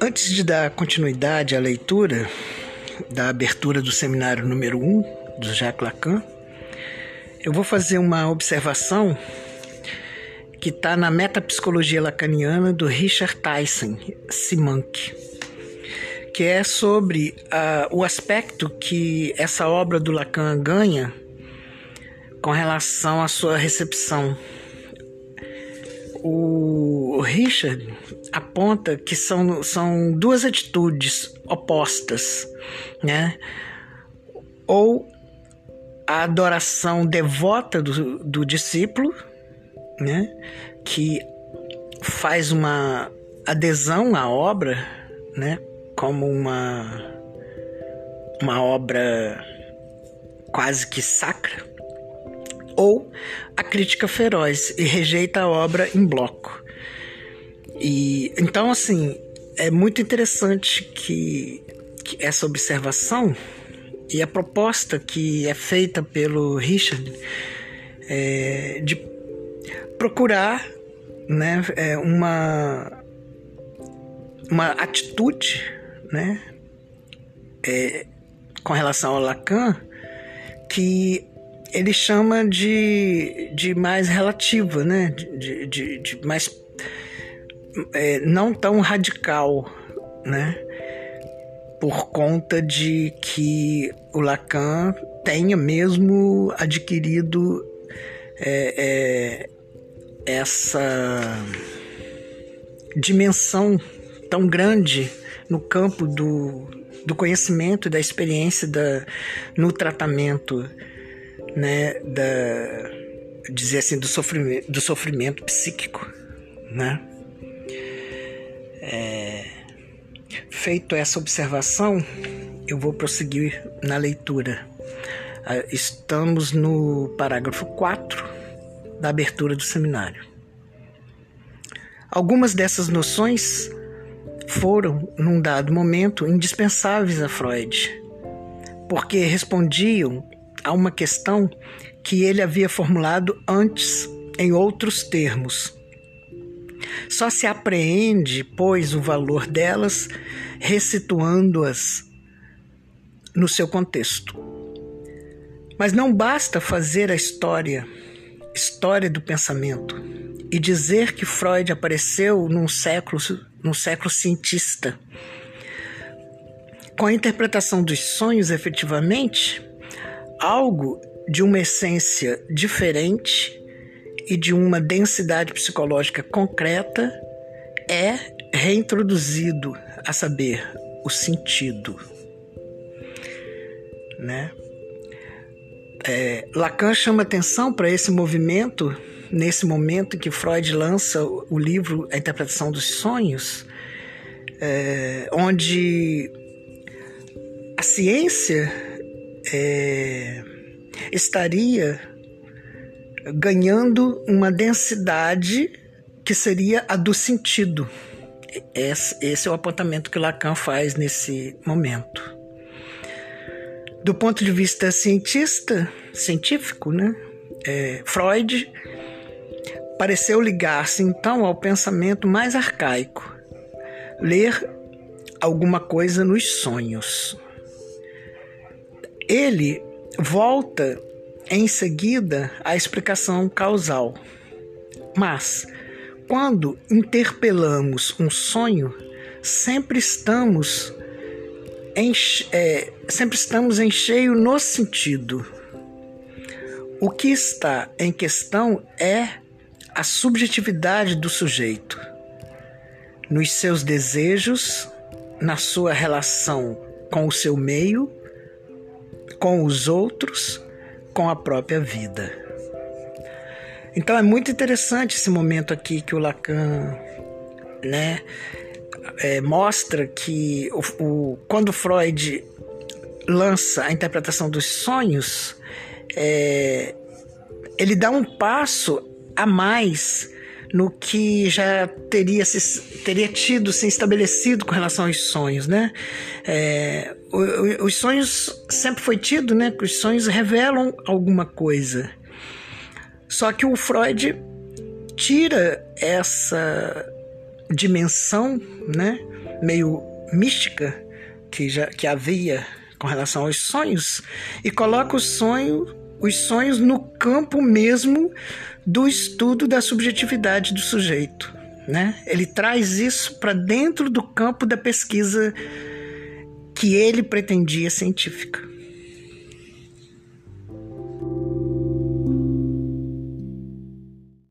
Antes de dar continuidade à leitura da abertura do seminário número 1 do Jacques Lacan, eu vou fazer uma observação que está na metapsicologia lacaniana do Richard Tyson Simank, que é sobre uh, o aspecto que essa obra do Lacan ganha com relação à sua recepção. O Richard aponta que são, são duas atitudes opostas, né? Ou a adoração devota do, do discípulo, né? Que faz uma adesão à obra, né? Como uma, uma obra quase que sacra, ou a crítica feroz e rejeita a obra em bloco. E então assim é muito interessante que, que essa observação e a proposta que é feita pelo Richard é, de procurar né, é, uma, uma atitude né, é, com relação ao Lacan que ele chama de, de mais relativa, né, de, de, de mais é, não tão radical, né? por conta de que o Lacan tenha mesmo adquirido é, é, essa dimensão tão grande no campo do, do conhecimento, da experiência, da, no tratamento, né, da, dizer assim, do sofrimento, do sofrimento psíquico, né? É, Feito essa observação, eu vou prosseguir na leitura. Ah, estamos no parágrafo 4 da abertura do seminário. Algumas dessas noções foram, num dado momento, indispensáveis a Freud, porque respondiam a uma questão que ele havia formulado antes em outros termos só se apreende, pois, o valor delas recituando-as no seu contexto. Mas não basta fazer a história, história do pensamento, e dizer que Freud apareceu num século, num século cientista. Com a interpretação dos sonhos, efetivamente, algo de uma essência diferente e de uma densidade psicológica concreta é reintroduzido, a saber, o sentido. Né? É, Lacan chama atenção para esse movimento nesse momento em que Freud lança o livro A Interpretação dos Sonhos, é, onde a ciência é, estaria ganhando uma densidade que seria a do sentido. Esse, é o apontamento que Lacan faz nesse momento. Do ponto de vista cientista, científico, né? É, Freud pareceu ligar-se então ao pensamento mais arcaico, ler alguma coisa nos sonhos. Ele volta em seguida a explicação causal. Mas, quando interpelamos um sonho, sempre estamos em, é, sempre estamos em cheio no sentido. O que está em questão é a subjetividade do sujeito, nos seus desejos, na sua relação com o seu meio, com os outros com a própria vida. Então é muito interessante esse momento aqui que o Lacan né, é, mostra que o, o, quando Freud lança a interpretação dos sonhos, é, ele dá um passo a mais no que já teria, se, teria tido se estabelecido com relação aos sonhos, né? É, os sonhos sempre foi tido, né? Que os sonhos revelam alguma coisa. Só que o Freud tira essa dimensão, né, meio mística que já que havia com relação aos sonhos e coloca o sonho, os sonhos no campo mesmo do estudo da subjetividade do sujeito, né? Ele traz isso para dentro do campo da pesquisa que ele pretendia científica.